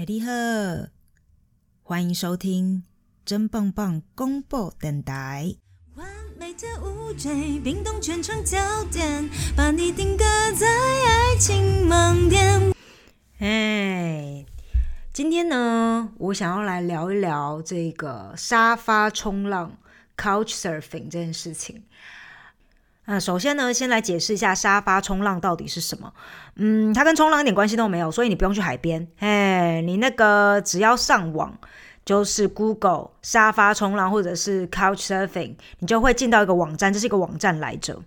哎，你好，欢迎收听真棒棒公布电台。完美的无罪，冰冻全场焦点，把你定格在爱情盲点。哎，今天呢，我想要来聊一聊这个沙发冲浪 （couch surfing） 这件事情。那首先呢，先来解释一下沙发冲浪到底是什么。嗯，它跟冲浪一点关系都没有，所以你不用去海边。哎，你那个只要上网，就是 Google 沙发冲浪或者是 Couch Surfing，你就会进到一个网站，这是一个网站来着。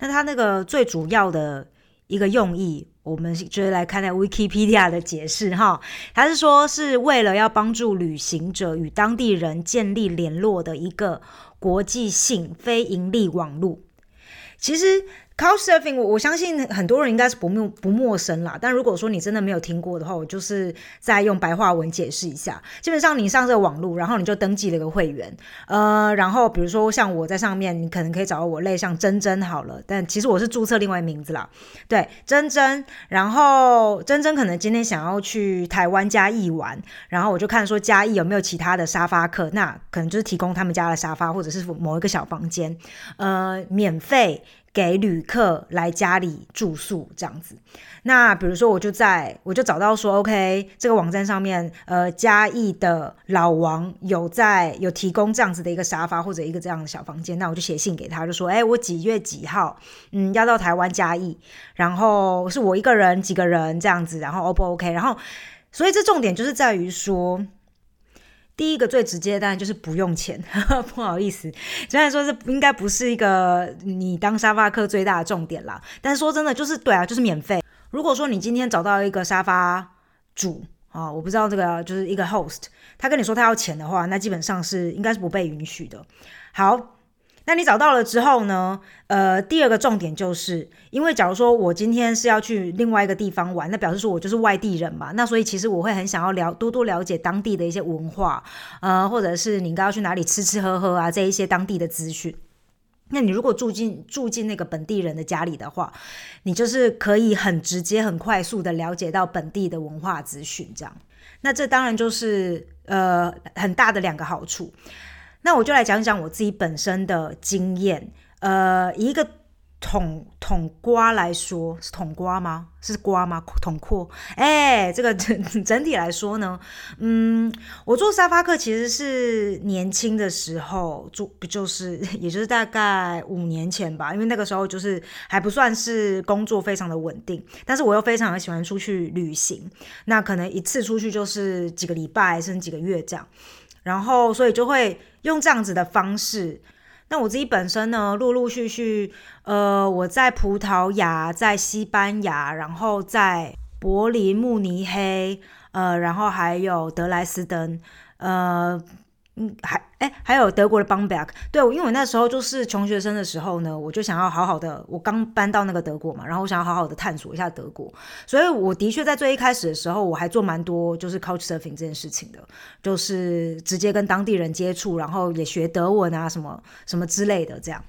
那它那个最主要的一个用意，我们就是来看那 Wikipedia 的解释哈。它是说是为了要帮助旅行者与当地人建立联络的一个国际性非盈利网络。其实。Couchsurfing，我我相信很多人应该是不陌不陌生啦。但如果说你真的没有听过的话，我就是再用白话文解释一下。基本上你上这个网络，然后你就登记了一个会员，呃，然后比如说像我在上面，你可能可以找到我类像珍珍好了，但其实我是注册另外名字啦。对，珍珍，然后珍珍可能今天想要去台湾嘉义玩，然后我就看说嘉义有没有其他的沙发客，那可能就是提供他们家的沙发或者是某一个小房间，呃，免费。给旅客来家里住宿这样子，那比如说我就在我就找到说，OK，这个网站上面，呃，嘉义的老王有在有提供这样子的一个沙发或者一个这样的小房间，那我就写信给他，就说，哎，我几月几号，嗯，要到台湾嘉义，然后是我一个人几个人这样子，然后 O 不 OK，然后，所以这重点就是在于说。第一个最直接的当然就是不用钱，不好意思，虽然说这应该不是一个你当沙发客最大的重点啦，但是说真的就是对啊，就是免费。如果说你今天找到一个沙发主啊，我不知道这个就是一个 host，他跟你说他要钱的话，那基本上是应该是不被允许的。好。那你找到了之后呢？呃，第二个重点就是，因为假如说我今天是要去另外一个地方玩，那表示说我就是外地人嘛。那所以其实我会很想要了多多了解当地的一些文化，呃，或者是你应该要去哪里吃吃喝喝啊，这一些当地的资讯。那你如果住进住进那个本地人的家里的话，你就是可以很直接、很快速的了解到本地的文化资讯。这样，那这当然就是呃很大的两个好处。那我就来讲讲我自己本身的经验。呃，一个统统瓜来说，是统瓜吗？是瓜吗？统阔？哎，这个整 整体来说呢，嗯，我做沙发客其实是年轻的时候做，不就是也就是大概五年前吧。因为那个时候就是还不算是工作非常的稳定，但是我又非常的喜欢出去旅行。那可能一次出去就是几个礼拜甚至几个月这样。然后，所以就会用这样子的方式。那我自己本身呢，陆陆续续，呃，我在葡萄牙，在西班牙，然后在柏林、慕尼黑，呃，然后还有德莱斯登，呃。嗯，还哎，还有德国的 Bamberg，对，因为我那时候就是穷学生的时候呢，我就想要好好的，我刚搬到那个德国嘛，然后我想要好好的探索一下德国，所以我的确在最一开始的时候，我还做蛮多就是 Couch Surfing 这件事情的，就是直接跟当地人接触，然后也学德文啊，什么什么之类的，这样，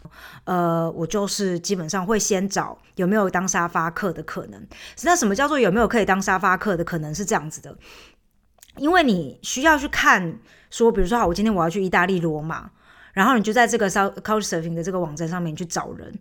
呃，我就是基本上会先找有没有当沙发客的可能，那什么叫做有没有可以当沙发客的可能是这样子的，因为你需要去看。说，比如说，好，我今天我要去意大利罗马，然后你就在这个 Couchsurfing 的这个网站上面去找人，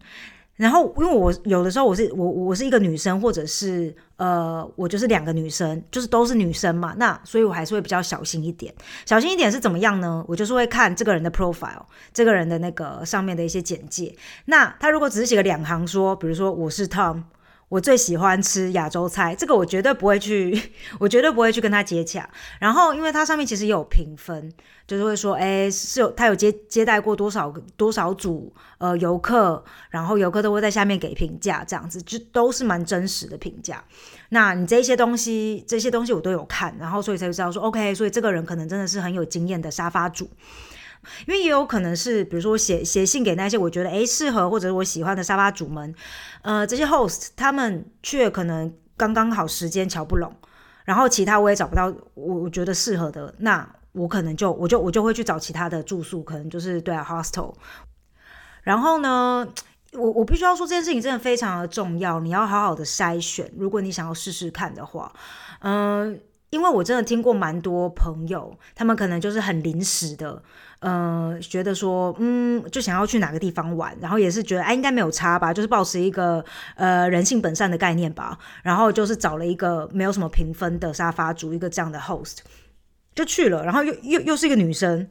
然后因为我有的时候我是我我是一个女生，或者是呃我就是两个女生，就是都是女生嘛，那所以我还是会比较小心一点。小心一点是怎么样呢？我就是会看这个人的 profile，这个人的那个上面的一些简介。那他如果只是写个两行说，比如说我是 Tom。我最喜欢吃亚洲菜，这个我绝对不会去，我绝对不会去跟他接洽。然后，因为它上面其实也有评分，就是会说，哎，是有他有接接待过多少多少组呃游客，然后游客都会在下面给评价，这样子就都是蛮真实的评价。那你这些东西，这些东西我都有看，然后所以才知道说，OK，所以这个人可能真的是很有经验的沙发主。因为也有可能是，比如说写写信给那些我觉得诶适合或者我喜欢的沙发主们，呃，这些 host 他们却可能刚刚好时间瞧不拢，然后其他我也找不到我我觉得适合的，那我可能就我就我就会去找其他的住宿，可能就是对啊 hostel。然后呢，我我必须要说这件事情真的非常的重要，你要好好的筛选，如果你想要试试看的话，嗯。因为我真的听过蛮多朋友，他们可能就是很临时的，嗯，觉得说，嗯，就想要去哪个地方玩，然后也是觉得，哎，应该没有差吧，就是保持一个呃人性本善的概念吧，然后就是找了一个没有什么评分的沙发主，一个这样的 host，就去了，然后又又又是一个女生。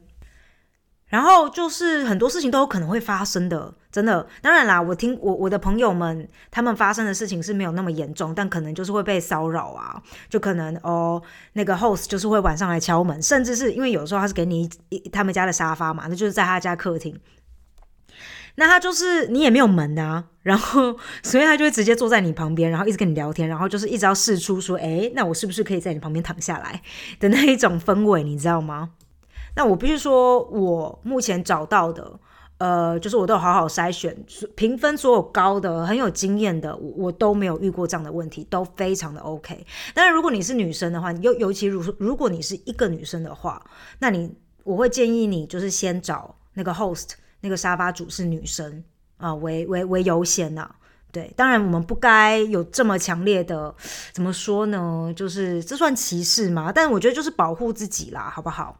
然后就是很多事情都有可能会发生的，真的。当然啦，我听我我的朋友们他们发生的事情是没有那么严重，但可能就是会被骚扰啊，就可能哦，那个 host 就是会晚上来敲门，甚至是因为有时候他是给你一他们家的沙发嘛，那就是在他家客厅，那他就是你也没有门啊，然后所以他就会直接坐在你旁边，然后一直跟你聊天，然后就是一直要试出说，哎，那我是不是可以在你旁边躺下来的那一种氛围，你知道吗？那我必须说，我目前找到的，呃，就是我都有好好筛选，评分所有高的、很有经验的，我我都没有遇过这样的问题，都非常的 OK。但是，如果你是女生的话，尤尤其如如果你是一个女生的话，那你我会建议你就是先找那个 host，那个沙发主是女生啊，为为为优先呐。对，当然我们不该有这么强烈的，怎么说呢？就是这算歧视吗？但我觉得就是保护自己啦，好不好？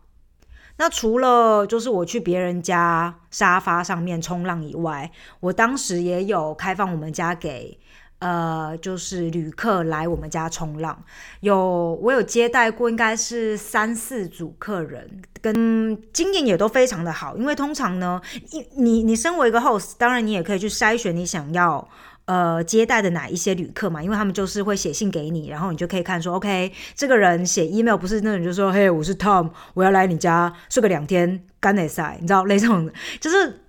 那除了就是我去别人家沙发上面冲浪以外，我当时也有开放我们家给呃，就是旅客来我们家冲浪。有我有接待过，应该是三四组客人，跟经验也都非常的好。因为通常呢，你你你身为一个 host，当然你也可以去筛选你想要。呃，接待的哪一些旅客嘛？因为他们就是会写信给你，然后你就可以看说，OK，这个人写 email 不是那种，就说，嘿，我是 Tom，我要来你家睡个两天，干内赛，你知道，类似这种，就是。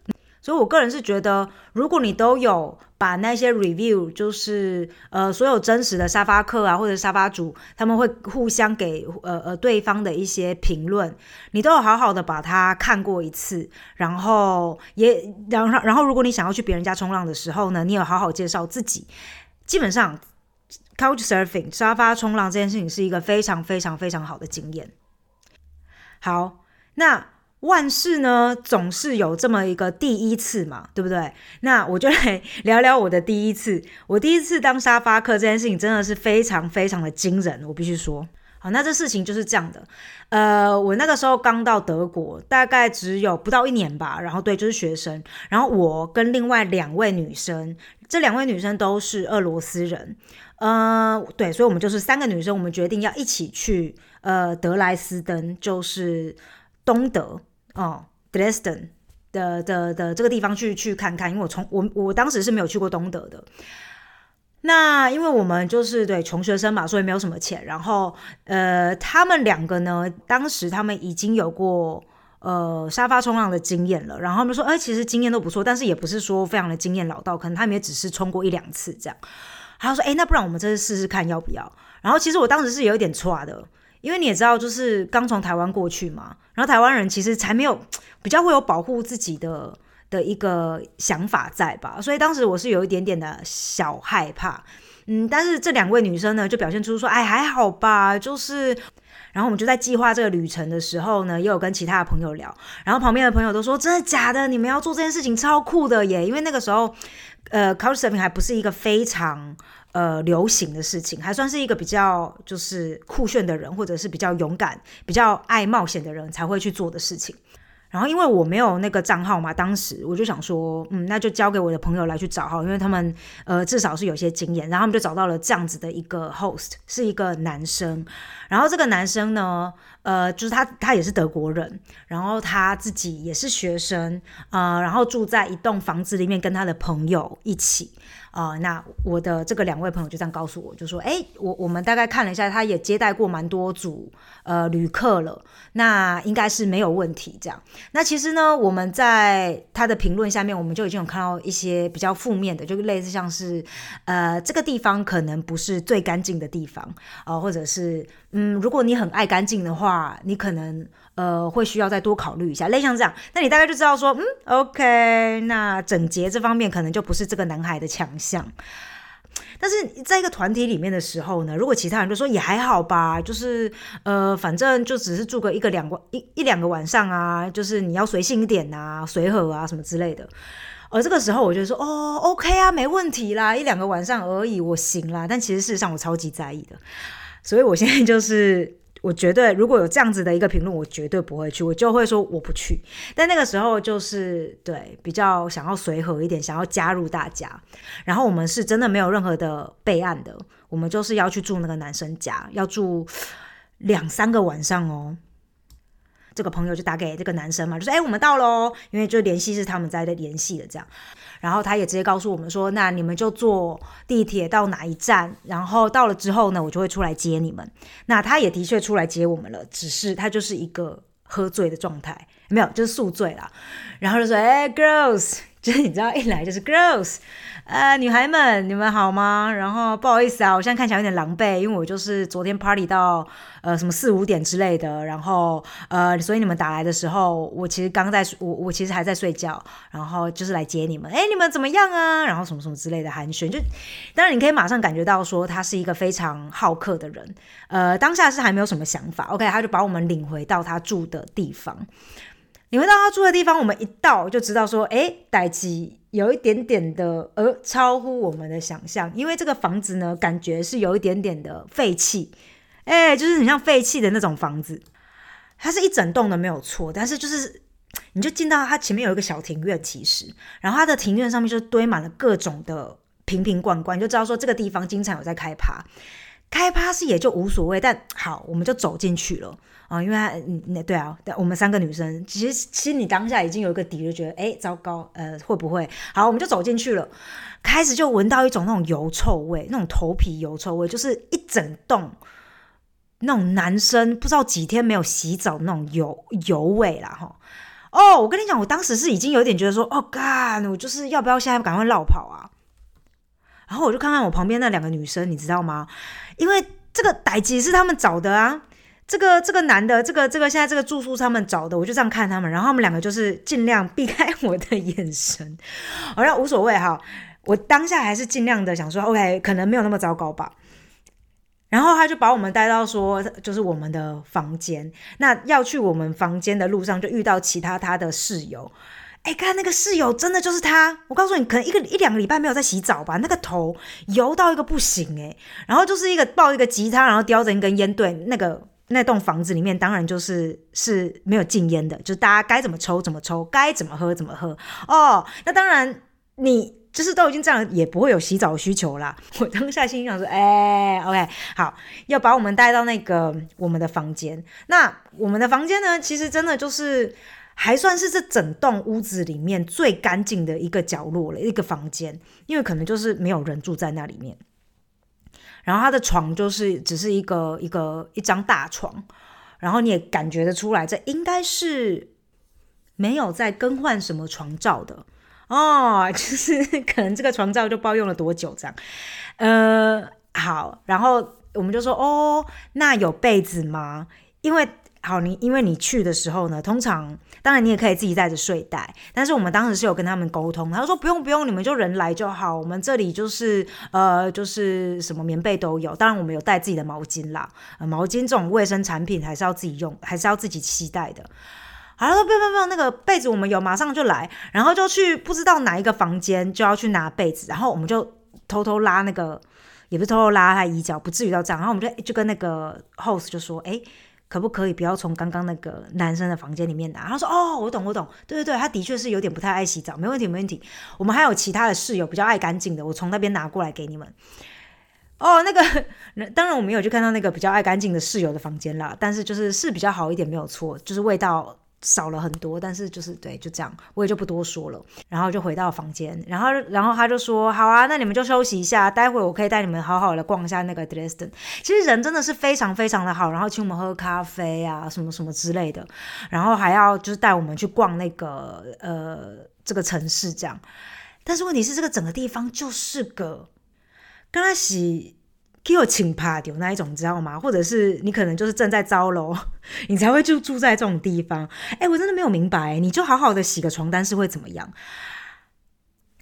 所以，我个人是觉得，如果你都有把那些 review，就是呃，所有真实的沙发客啊，或者沙发主，他们会互相给呃呃对方的一些评论，你都有好好的把它看过一次，然后也然后然后，如果你想要去别人家冲浪的时候呢，你有好好介绍自己。基本上，couch surfing 沙发冲浪这件事情是一个非常非常非常好的经验。好，那。万事呢，总是有这么一个第一次嘛，对不对？那我就来聊聊我的第一次。我第一次当沙发客这件事情真的是非常非常的惊人，我必须说。好，那这事情就是这样的。呃，我那个时候刚到德国，大概只有不到一年吧。然后对，就是学生。然后我跟另外两位女生，这两位女生都是俄罗斯人。呃，对，所以我们就是三个女生，我们决定要一起去呃德莱斯登，就是东德。哦，Dresden 的的的这个地方去去看看，因为我从我我当时是没有去过东德的。那因为我们就是对穷学生嘛，所以没有什么钱。然后呃，他们两个呢，当时他们已经有过呃沙发冲浪的经验了。然后他们说，哎，其实经验都不错，但是也不是说非常的经验老道，可能他们也只是冲过一两次这样。他说，哎，那不然我们这次试试看要不要？然后其实我当时是有一点错的。因为你也知道，就是刚从台湾过去嘛，然后台湾人其实才没有比较会有保护自己的的一个想法在吧，所以当时我是有一点点的小害怕，嗯，但是这两位女生呢就表现出说，哎，还好吧，就是，然后我们就在计划这个旅程的时候呢，也有跟其他的朋友聊，然后旁边的朋友都说，真的假的？你们要做这件事情超酷的耶！因为那个时候，呃，Couchsurfing 还不是一个非常。呃，流行的事情还算是一个比较就是酷炫的人，或者是比较勇敢、比较爱冒险的人才会去做的事情。然后，因为我没有那个账号嘛，当时我就想说，嗯，那就交给我的朋友来去找号，因为他们呃至少是有些经验。然后他们就找到了这样子的一个 host，是一个男生。然后这个男生呢，呃，就是他他也是德国人，然后他自己也是学生啊，然后住在一栋房子里面，跟他的朋友一起。啊，那我的这个两位朋友就这样告诉我，就说，哎，我我们大概看了一下，他也接待过蛮多组呃旅客了，那应该是没有问题这样。那其实呢，我们在他的评论下面，我们就已经有看到一些比较负面的，就类似像是，呃，这个地方可能不是最干净的地方啊，或者是，嗯，如果你很爱干净的话，你可能。呃，会需要再多考虑一下，类像这样，那你大概就知道说，嗯，OK，那整洁这方面可能就不是这个男孩的强项。但是在一个团体里面的时候呢，如果其他人就说也还好吧，就是呃，反正就只是住个一个两个一一两个晚上啊，就是你要随性一点啊，随和啊什么之类的。而这个时候我就说，哦，OK 啊，没问题啦，一两个晚上而已，我行啦。但其实事实上我超级在意的，所以我现在就是。我绝对如果有这样子的一个评论，我绝对不会去，我就会说我不去。但那个时候就是对比较想要随和一点，想要加入大家。然后我们是真的没有任何的备案的，我们就是要去住那个男生家，要住两三个晚上哦。这个朋友就打给这个男生嘛，就说：“哎，我们到喽。”因为就联系是他们在的联系的这样。然后他也直接告诉我们说：“那你们就坐地铁到哪一站，然后到了之后呢，我就会出来接你们。”那他也的确出来接我们了，只是他就是一个喝醉的状态，没有，就是宿醉啦。然后就说：“哎，girls。”就是你知道，一来就是 girls，呃，女孩们，你们好吗？然后不好意思啊，我现在看起来有点狼狈，因为我就是昨天 party 到呃什么四五点之类的，然后呃，所以你们打来的时候，我其实刚在，我我其实还在睡觉，然后就是来接你们。哎，你们怎么样啊？然后什么什么之类的寒暄，就当然你可以马上感觉到说他是一个非常好客的人。呃，当下是还没有什么想法，OK，他就把我们领回到他住的地方。你回到他住的地方，我们一到就知道说，哎，代基有一点点的，呃，超乎我们的想象。因为这个房子呢，感觉是有一点点的废弃，哎，就是很像废弃的那种房子。它是一整栋的没有错，但是就是你就进到它前面有一个小庭院，其实，然后它的庭院上面就堆满了各种的瓶瓶罐罐，就知道说这个地方经常有在开趴。开趴是也就无所谓，但好，我们就走进去了。啊，因为嗯，那对啊，我们三个女生，其实其实你当下已经有一个底，就觉得哎，糟糕，呃，会不会？好，我们就走进去了，开始就闻到一种那种油臭味，那种头皮油臭味，就是一整栋那种男生不知道几天没有洗澡那种油油味啦，哈。哦，我跟你讲，我当时是已经有点觉得说，哦干，我就是要不要现在赶快绕跑啊？然后我就看看我旁边那两个女生，你知道吗？因为这个歹机是他们找的啊。这个这个男的，这个这个现在这个住宿他们找的，我就这样看他们，然后他们两个就是尽量避开我的眼神，好像无所谓哈。我当下还是尽量的想说，OK，可能没有那么糟糕吧。然后他就把我们带到说，就是我们的房间。那要去我们房间的路上，就遇到其他他的室友。哎，看那个室友，真的就是他。我告诉你，可能一个一两个礼拜没有在洗澡吧，那个头油到一个不行哎。然后就是一个抱一个吉他，然后叼着一根烟对那个。那栋房子里面当然就是是没有禁烟的，就是大家该怎么抽怎么抽，该怎么喝怎么喝。哦，那当然你就是都已经这样，也不会有洗澡需求啦。我当下心想说，哎，OK，好，要把我们带到那个我们的房间。那我们的房间呢，其实真的就是还算是这整栋屋子里面最干净的一个角落了，一个房间，因为可能就是没有人住在那里面。然后他的床就是只是一个一个一张大床，然后你也感觉得出来，这应该是没有在更换什么床罩的哦，就是可能这个床罩就不知道用了多久这样。呃，好，然后我们就说哦，那有被子吗？因为。好，你因为你去的时候呢，通常当然你也可以自己带着睡袋，但是我们当时是有跟他们沟通，他说不用不用，你们就人来就好，我们这里就是呃就是什么棉被都有，当然我们有带自己的毛巾啦，毛巾这种卫生产品还是要自己用，还是要自己期待的。好，他说不用不用，那个被子我们有，马上就来，然后就去不知道哪一个房间就要去拿被子，然后我们就偷偷拉那个，也不是偷偷拉他衣角，不至于到这样，然后我们就就跟那个 host 就说，哎。可不可以不要从刚刚那个男生的房间里面拿？他说：“哦，我懂，我懂。对对对，他的确是有点不太爱洗澡，没问题，没问题。我们还有其他的室友比较爱干净的，我从那边拿过来给你们。哦，那个，当然我没有去看到那个比较爱干净的室友的房间啦，但是就是是比较好一点，没有错，就是味道。”少了很多，但是就是对，就这样，我也就不多说了。然后就回到房间，然后然后他就说：“好啊，那你们就休息一下，待会我可以带你们好好的逛一下那个 Dresden。其实人真的是非常非常的好，然后请我们喝咖啡啊，什么什么之类的，然后还要就是带我们去逛那个呃这个城市这样。但是问题是，这个整个地方就是个刚开始。给我请趴丢那一种，你知道吗？或者是你可能就是正在招楼，你才会就住在这种地方。哎，我真的没有明白，你就好好的洗个床单是会怎么样？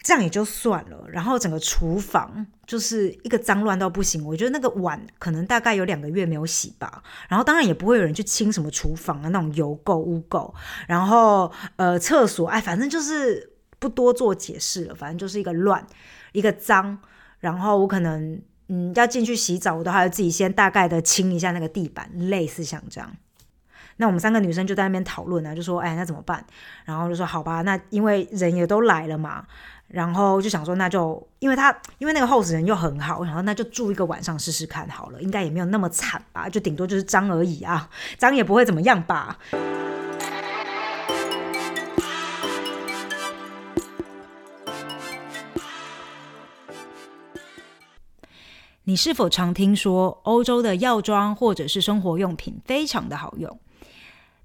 这样也就算了。然后整个厨房就是一个脏乱到不行，我觉得那个碗可能大概有两个月没有洗吧。然后当然也不会有人去清什么厨房啊那种油垢污垢。然后呃厕所，哎，反正就是不多做解释了，反正就是一个乱，一个脏。然后我可能。嗯要进去洗澡，我都还要自己先大概的清一下那个地板，类似像这样。那我们三个女生就在那边讨论啊，就说：“哎，那怎么办？”然后就说：“好吧，那因为人也都来了嘛。”然后就想说，那就因为他因为那个 host 人又很好，然后那就住一个晚上试试看好了，应该也没有那么惨吧，就顶多就是脏而已啊，脏也不会怎么样吧。你是否常听说欧洲的药妆或者是生活用品非常的好用？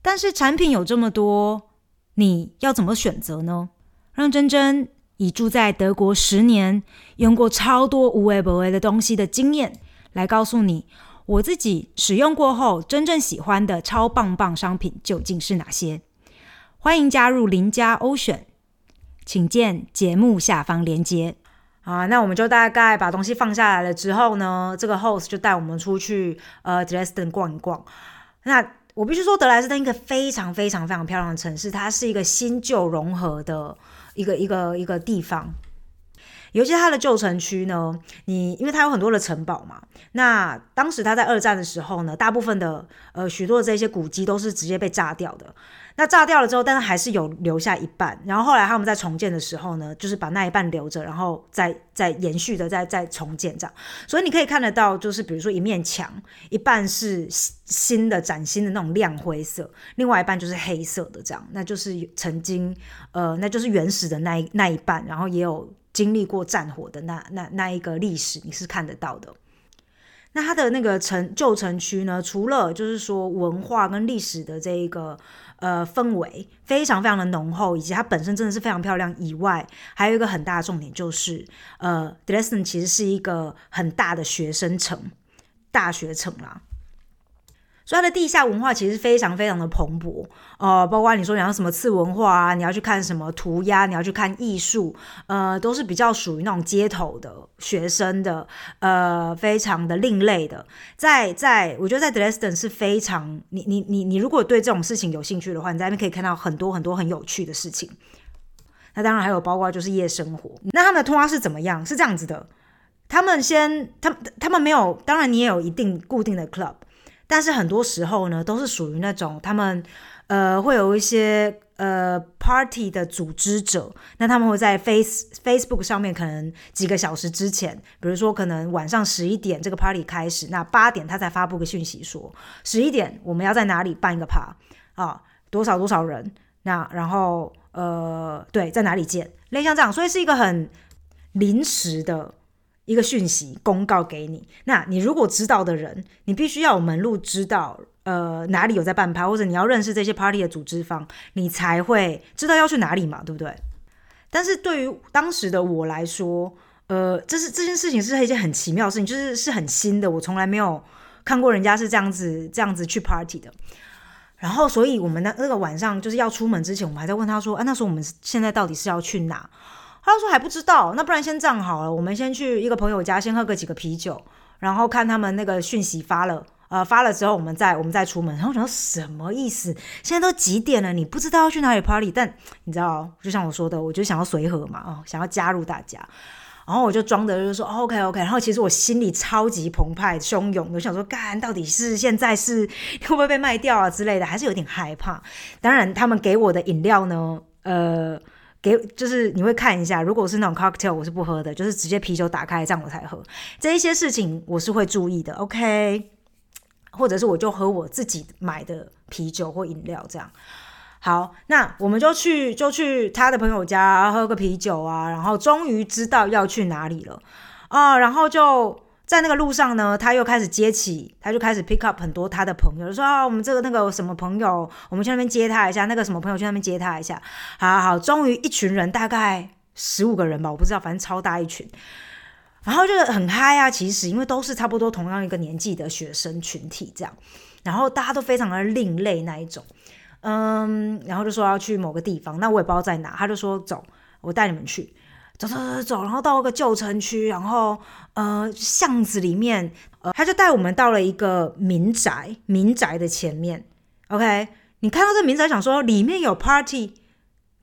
但是产品有这么多，你要怎么选择呢？让珍珍以住在德国十年、用过超多无微不微的东西的经验，来告诉你我自己使用过后真正喜欢的超棒棒商品究竟是哪些。欢迎加入邻家欧选，请见节目下方链接。啊，那我们就大概把东西放下来了之后呢，这个 host 就带我们出去呃德莱斯顿逛一逛。那我必须说，德莱斯登一个非常非常非常漂亮的城市，它是一个新旧融合的一个一个一个地方。尤其它的旧城区呢，你因为它有很多的城堡嘛，那当时它在二战的时候呢，大部分的呃许多的这些古迹都是直接被炸掉的。那炸掉了之后，但是还是有留下一半。然后后来他们在重建的时候呢，就是把那一半留着，然后再再延续的再再重建这样。所以你可以看得到，就是比如说一面墙，一半是新的崭新的那种亮灰色，另外一半就是黑色的这样。那就是曾经呃，那就是原始的那一那一半，然后也有经历过战火的那那那一个历史，你是看得到的。那它的那个城旧城区呢，除了就是说文化跟历史的这一个。呃，氛围非常非常的浓厚，以及它本身真的是非常漂亮。以外，还有一个很大的重点就是，呃，Dresden 其实是一个很大的学生城，大学城啦。所以它的地下文化其实非常非常的蓬勃，呃，包括你说你要什么次文化啊，你要去看什么涂鸦，你要去看艺术，呃，都是比较属于那种街头的学生的，呃，非常的另类的。在在，我觉得在 Dresden 是非常，你你你你如果对这种事情有兴趣的话，你在那边可以看到很多很多很有趣的事情。那当然还有包括就是夜生活。那他们的通话是怎么样？是这样子的，他们先，他他们没有，当然你也有一定固定的 club。但是很多时候呢，都是属于那种他们呃会有一些呃 party 的组织者，那他们会在 face Facebook 上面可能几个小时之前，比如说可能晚上十一点这个 party 开始，那八点他才发布个讯息说十一点我们要在哪里办一个 pa 啊，多少多少人，那然后呃对在哪里见，类像这样，所以是一个很临时的。一个讯息公告给你，那你如果知道的人，你必须要有门路知道，呃，哪里有在办趴，或者你要认识这些 party 的组织方，你才会知道要去哪里嘛，对不对？但是对于当时的我来说，呃，这是这件事情是一件很奇妙的事情，就是是很新的，我从来没有看过人家是这样子这样子去 party 的。然后，所以我们那那个晚上就是要出门之前，我们还在问他说，啊，那时候我们现在到底是要去哪？他说还不知道，那不然先这样好了，我们先去一个朋友家，先喝个几个啤酒，然后看他们那个讯息发了，呃，发了之后，我们再我们再出门。然后我想什么意思？现在都几点了？你不知道要去哪里 party？但你知道，就像我说的，我就想要随和嘛，哦，想要加入大家。然后我就装的就是说 OK OK。然后其实我心里超级澎湃汹涌，我想说，干到底是现在是会不会被卖掉啊之类的，还是有点害怕。当然，他们给我的饮料呢，呃。给就是你会看一下，如果是那种 cocktail，我是不喝的，就是直接啤酒打开这样我才喝。这一些事情我是会注意的，OK？或者是我就喝我自己买的啤酒或饮料这样。好，那我们就去就去他的朋友家喝个啤酒啊，然后终于知道要去哪里了啊，然后就。在那个路上呢，他又开始接起，他就开始 pick up 很多他的朋友，说啊，我们这个那个什么朋友，我们去那边接他一下，那个什么朋友去那边接他一下，好好，终于一群人，大概十五个人吧，我不知道，反正超大一群，然后就是很嗨啊，其实因为都是差不多同样一个年纪的学生群体这样，然后大家都非常的另类那一种，嗯，然后就说要去某个地方，那我也不知道在哪，他就说走，我带你们去。走走走走，然后到一个旧城区，然后呃巷子里面，呃他就带我们到了一个民宅，民宅的前面。OK，你看到这民宅，想说里面有 party，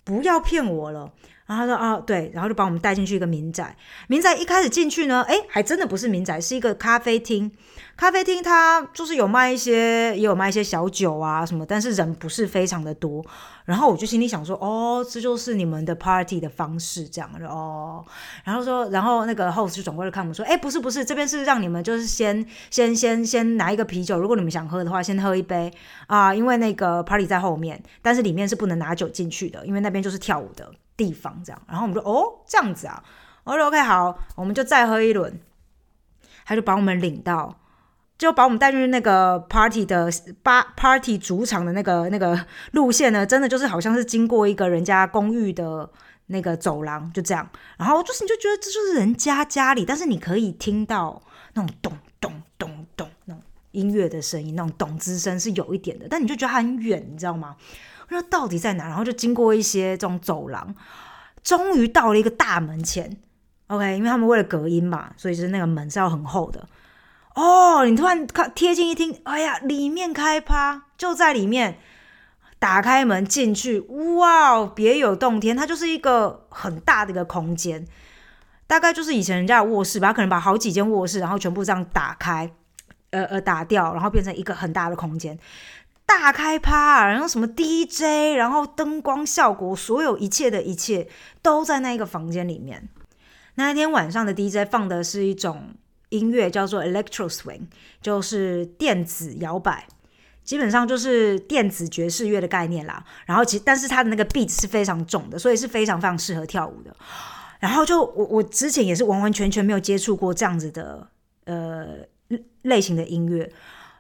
不要骗我了。然后他说啊对，然后就把我们带进去一个民宅。民宅一开始进去呢，哎，还真的不是民宅，是一个咖啡厅。咖啡厅它就是有卖一些，也有卖一些小酒啊什么，但是人不是非常的多。然后我就心里想说，哦，这就是你们的 party 的方式，这样哦。然后说，然后那个 host 就转过来看我们说，哎，不是不是，这边是让你们就是先先先先拿一个啤酒，如果你们想喝的话，先喝一杯啊，因为那个 party 在后面，但是里面是不能拿酒进去的，因为那边就是跳舞的。地方这样，然后我们说哦这样子啊，我说 OK 好，我们就再喝一轮，他就把我们领到，就把我们带去那个 party 的八 party 主场的那个那个路线呢，真的就是好像是经过一个人家公寓的那个走廊，就这样，然后就是你就觉得这就是人家家里，但是你可以听到那种咚咚咚咚那种音乐的声音，那种咚之声是有一点的，但你就觉得它很远，你知道吗？那到底在哪？然后就经过一些这种走廊，终于到了一个大门前。OK，因为他们为了隔音嘛，所以就是那个门是要很厚的。哦，你突然看贴近一听，哎呀，里面开趴就在里面。打开门进去，哇，别有洞天！它就是一个很大的一个空间，大概就是以前人家的卧室吧。可能把好几间卧室，然后全部这样打开，呃呃打掉，然后变成一个很大的空间。大开趴，然后什么 DJ，然后灯光效果，所有一切的一切都在那一个房间里面。那一天晚上的 DJ 放的是一种音乐，叫做 Electro Swing，就是电子摇摆，基本上就是电子爵士乐的概念啦。然后其但是它的那个 beat 是非常重的，所以是非常非常适合跳舞的。然后就我我之前也是完完全全没有接触过这样子的呃类型的音乐。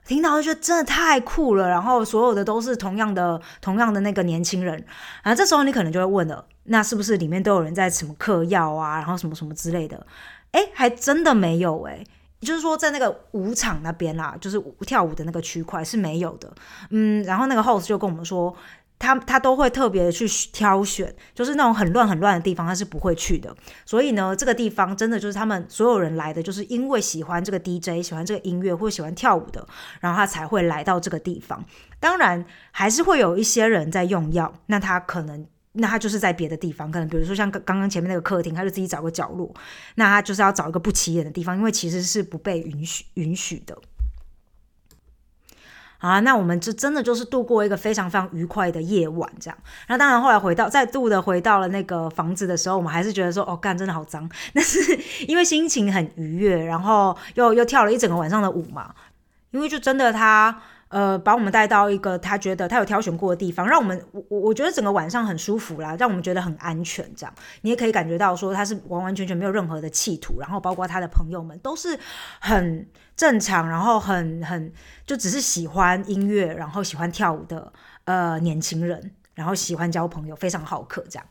听到就觉得真的太酷了，然后所有的都是同样的、同样的那个年轻人，然后，这时候你可能就会问了，那是不是里面都有人在什么嗑药啊，然后什么什么之类的？哎，还真的没有哎，就是说在那个舞场那边啦，就是跳舞的那个区块是没有的，嗯，然后那个 host 就跟我们说。他他都会特别的去挑选，就是那种很乱很乱的地方，他是不会去的。所以呢，这个地方真的就是他们所有人来的，就是因为喜欢这个 DJ，喜欢这个音乐或喜欢跳舞的，然后他才会来到这个地方。当然，还是会有一些人在用药，那他可能，那他就是在别的地方，可能比如说像刚刚前面那个客厅，他就自己找个角落，那他就是要找一个不起眼的地方，因为其实是不被允许允许的。啊，那我们就真的就是度过一个非常非常愉快的夜晚，这样。那当然后来回到再度的回到了那个房子的时候，我们还是觉得说，哦，干真的好脏。但是因为心情很愉悦，然后又又跳了一整个晚上的舞嘛，因为就真的他。呃，把我们带到一个他觉得他有挑选过的地方，让我们我我觉得整个晚上很舒服啦，让我们觉得很安全。这样你也可以感觉到说他是完完全全没有任何的企图，然后包括他的朋友们都是很正常，然后很很就只是喜欢音乐，然后喜欢跳舞的呃年轻人，然后喜欢交朋友，非常好客。这样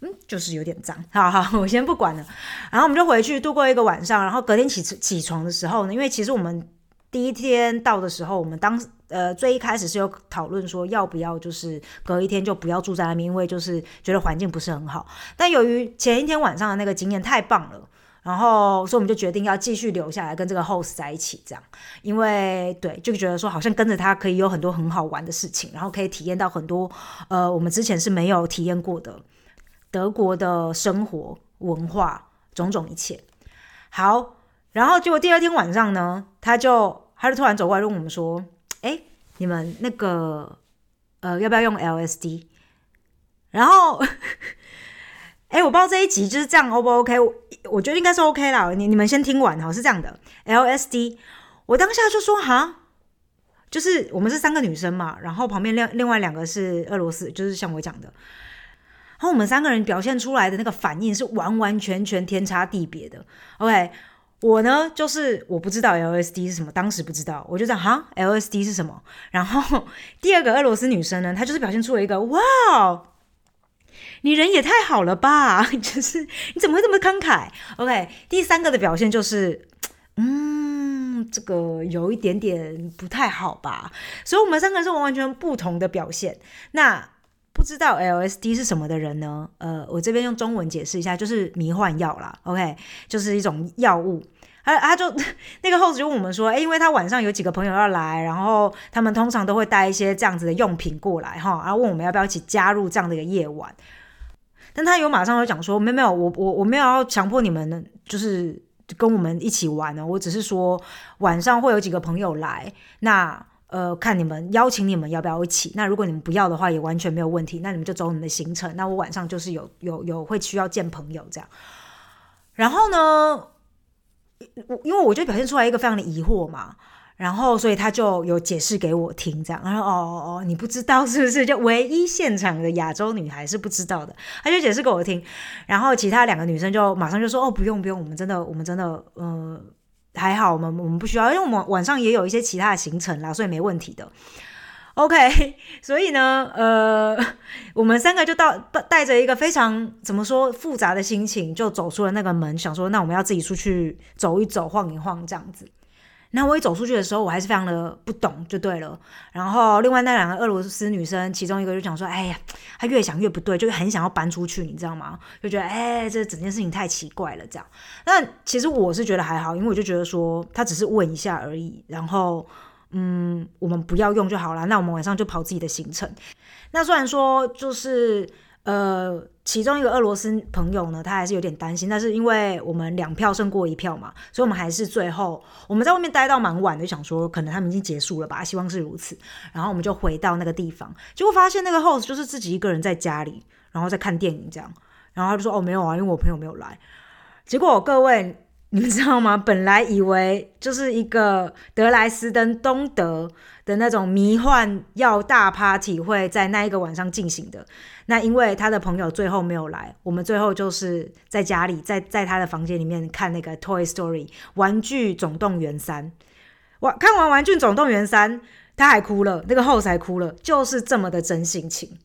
嗯，就是有点脏。好好，我先不管了。然后我们就回去度过一个晚上，然后隔天起起床的时候呢，因为其实我们。第一天到的时候，我们当呃最一开始是有讨论说要不要就是隔一天就不要住在那边，因为就是觉得环境不是很好。但由于前一天晚上的那个经验太棒了，然后所以我们就决定要继续留下来跟这个 host 在一起，这样，因为对就觉得说好像跟着他可以有很多很好玩的事情，然后可以体验到很多呃我们之前是没有体验过的德国的生活文化种种一切。好。然后结果第二天晚上呢，他就他就突然走过来问我们说：“哎，你们那个呃要不要用 LSD？” 然后，哎，我不知道这一集就是这样 O 不 OK？我我觉得应该是 OK 啦。你你们先听完哈，是这样的 LSD。我当下就说：“哈，就是我们是三个女生嘛，然后旁边另另外两个是俄罗斯，就是像我讲的，然后我们三个人表现出来的那个反应是完完全全天差地别的。OK。”我呢，就是我不知道 LSD 是什么，当时不知道，我就讲哈，LSD 是什么？然后 第二个俄罗斯女生呢，她就是表现出了一个哇，你人也太好了吧，就是你怎么会这么慷慨？OK，第三个的表现就是，嗯，这个有一点点不太好吧？所以我们三个人是完完全不同的表现。那。不知道 LSD 是什么的人呢？呃，我这边用中文解释一下，就是迷幻药啦。OK，就是一种药物。他他就 那个 host 就问我们说，哎，因为他晚上有几个朋友要来，然后他们通常都会带一些这样子的用品过来哈，然后问我们要不要一起加入这样的一个夜晚。但他有马上就讲说，没有没有，我我我没有要强迫你们，就是跟我们一起玩呢。我只是说晚上会有几个朋友来，那呃看你们邀请你们要不要一起。那如果你们不要的话，也完全没有问题。那你们就走你们的行程。那我晚上就是有有有会需要见朋友这样。然后呢，我因为我就表现出来一个非常的疑惑嘛。然后，所以他就有解释给我听，这样。然后，哦哦哦，你不知道是不是？就唯一现场的亚洲女孩是不知道的，他就解释给我听。然后，其他两个女生就马上就说：“哦，不用不用，我们真的，我们真的，呃，还好，我们我们不需要，因为我们晚上也有一些其他的行程啦，所以没问题的。” OK，所以呢，呃，我们三个就到带着一个非常怎么说复杂的心情，就走出了那个门，想说，那我们要自己出去走一走，晃一晃，这样子。那我一走出去的时候，我还是非常的不懂，就对了。然后另外那两个俄罗斯女生，其中一个就讲说：“哎呀，她越想越不对，就很想要搬出去，你知道吗？就觉得哎，这整件事情太奇怪了，这样。那其实我是觉得还好，因为我就觉得说，她只是问一下而已。然后，嗯，我们不要用就好了。那我们晚上就跑自己的行程。那虽然说就是。呃，其中一个俄罗斯朋友呢，他还是有点担心，但是因为我们两票胜过一票嘛，所以我们还是最后我们在外面待到蛮晚的，想说可能他们已经结束了吧，希望是如此。然后我们就回到那个地方，结果发现那个 host 就是自己一个人在家里，然后在看电影这样。然后他就说：“哦，没有啊，因为我朋友没有来。”结果各位。你们知道吗？本来以为就是一个德莱斯登东德的那种迷幻药大 party 会在那一个晚上进行的。那因为他的朋友最后没有来，我们最后就是在家里，在在他的房间里面看那个 Toy Story 玩具总动员三。哇，看完玩具总动员三，他还哭了，那个后才哭了，就是这么的真性情。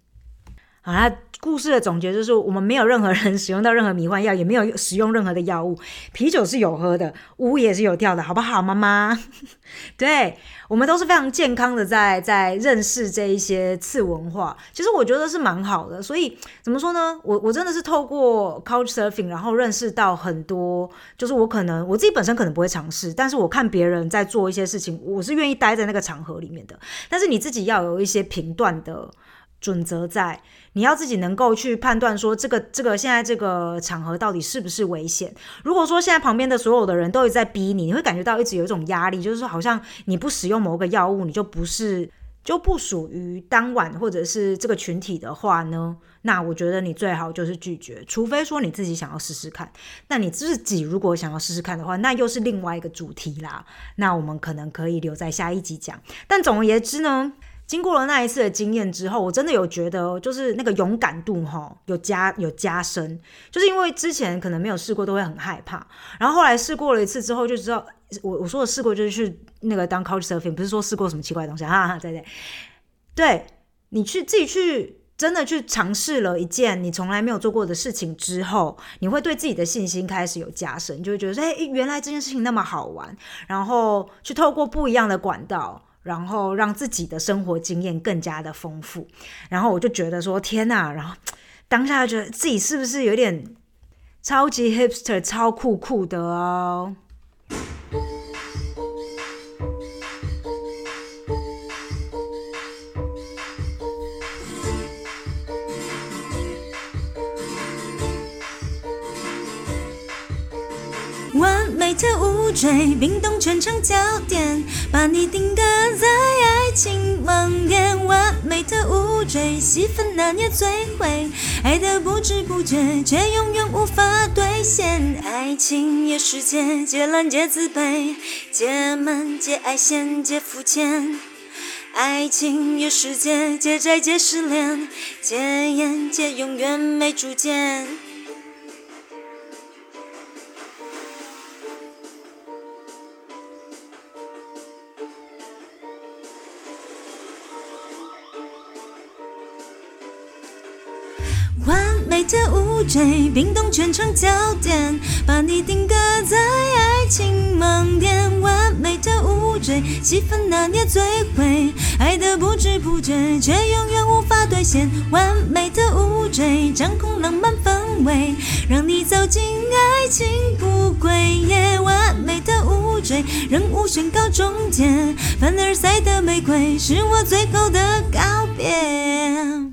好啦，故事的总结就是，我们没有任何人使用到任何迷幻药，也没有使用任何的药物。啤酒是有喝的，舞也是有跳的，好不好，妈妈？对我们都是非常健康的，在在认识这一些次文化。其实我觉得是蛮好的。所以怎么说呢？我我真的是透过 Couch Surfing，然后认识到很多，就是我可能我自己本身可能不会尝试，但是我看别人在做一些事情，我是愿意待在那个场合里面的。但是你自己要有一些评断的。准则在，你要自己能够去判断说这个这个现在这个场合到底是不是危险。如果说现在旁边的所有的人都在逼你，你会感觉到一直有一种压力，就是说好像你不使用某个药物，你就不是就不属于当晚或者是这个群体的话呢，那我觉得你最好就是拒绝，除非说你自己想要试试看。那你自己如果想要试试看的话，那又是另外一个主题啦。那我们可能可以留在下一集讲。但总而言之呢。经过了那一次的经验之后，我真的有觉得，就是那个勇敢度哈，有加有加深。就是因为之前可能没有试过，都会很害怕。然后后来试过了一次之后，就知道我我说的试过就是去那个当 couch surfing，不是说试过什么奇怪的东西哈哈，对对，对你去自己去真的去尝试了一件你从来没有做过的事情之后，你会对自己的信心开始有加深，就会觉得说，哎，原来这件事情那么好玩。然后去透过不一样的管道。然后让自己的生活经验更加的丰富，然后我就觉得说天哪，然后当下觉得自己是不是有点超级 hipster、超酷酷的哦。坠，冰冻全场焦点，把你定格在爱情盲点。完美的舞坠，戏份拿捏摧毁，爱的不知不觉，却永远无法兑现。爱情也是劫，劫难劫自卑，劫闷劫爱现劫肤浅。爱情也是劫，劫债劫失恋，劫烟劫永远没主见。舞坠，冰冻全场焦点，把你定格在爱情盲点。完美的舞坠，戏份拿捏最会，爱的不知不觉，却永远无法兑现。完美的舞坠，掌控浪漫氛围，让你走进爱情不归夜。完美的舞坠，任务宣告终点，凡尔赛的玫瑰，是我最后的告别。